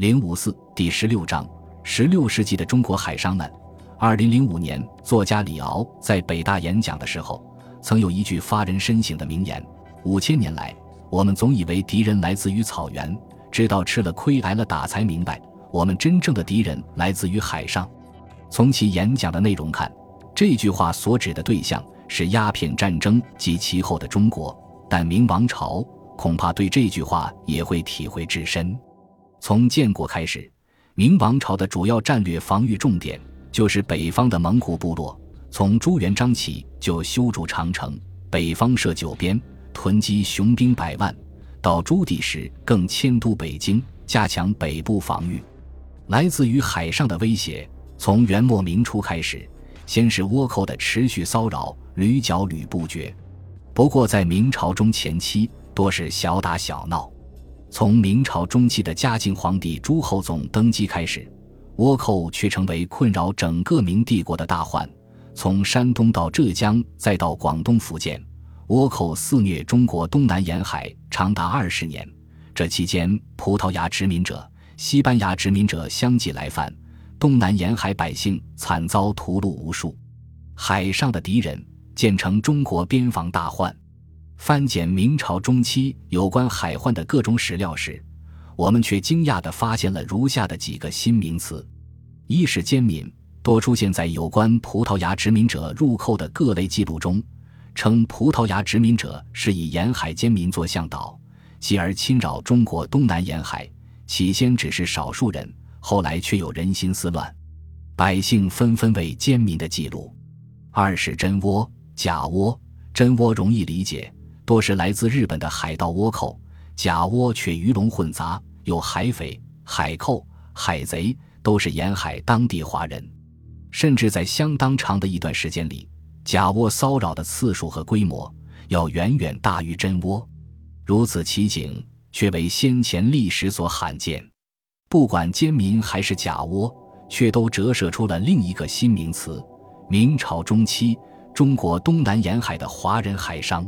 零五四第十六章：十六世纪的中国海商们。二零零五年，作家李敖在北大演讲的时候，曾有一句发人深省的名言：“五千年来，我们总以为敌人来自于草原，直到吃了亏挨了打，才明白我们真正的敌人来自于海上。”从其演讲的内容看，这句话所指的对象是鸦片战争及其后的中国，但明王朝恐怕对这句话也会体会至深。从建国开始，明王朝的主要战略防御重点就是北方的蒙古部落。从朱元璋起就修筑长城，北方设九边，囤积雄兵百万；到朱棣时更迁都北京，加强北部防御。来自于海上的威胁。从元末明初开始，先是倭寇的持续骚扰，屡剿屡不绝。不过在明朝中前期，多是小打小闹。从明朝中期的嘉靖皇帝朱厚熜登基开始，倭寇却成为困扰整个明帝国的大患。从山东到浙江，再到广东、福建，倭寇肆虐中国东南沿海长达二十年。这期间，葡萄牙殖民者、西班牙殖民者相继来犯。东南沿海百姓惨遭屠戮无数，海上的敌人建成中国边防大患。翻检明朝中期有关海患的各种史料时，我们却惊讶地发现了如下的几个新名词：一是奸民，多出现在有关葡萄牙殖民者入寇的各类记录中，称葡萄牙殖民者是以沿海奸民做向导，继而侵扰中国东南沿海。起先只是少数人。后来却有人心思乱，百姓纷纷为奸民的记录。二是真倭、假倭，真倭容易理解，多是来自日本的海盗倭寇；假倭却鱼龙混杂，有海匪、海寇、海贼，都是沿海当地华人。甚至在相当长的一段时间里，假倭骚扰的次数和规模要远远大于真倭。如此奇景，却为先前历史所罕见。不管奸民还是假倭，却都折射出了另一个新名词：明朝中期中国东南沿海的华人海商。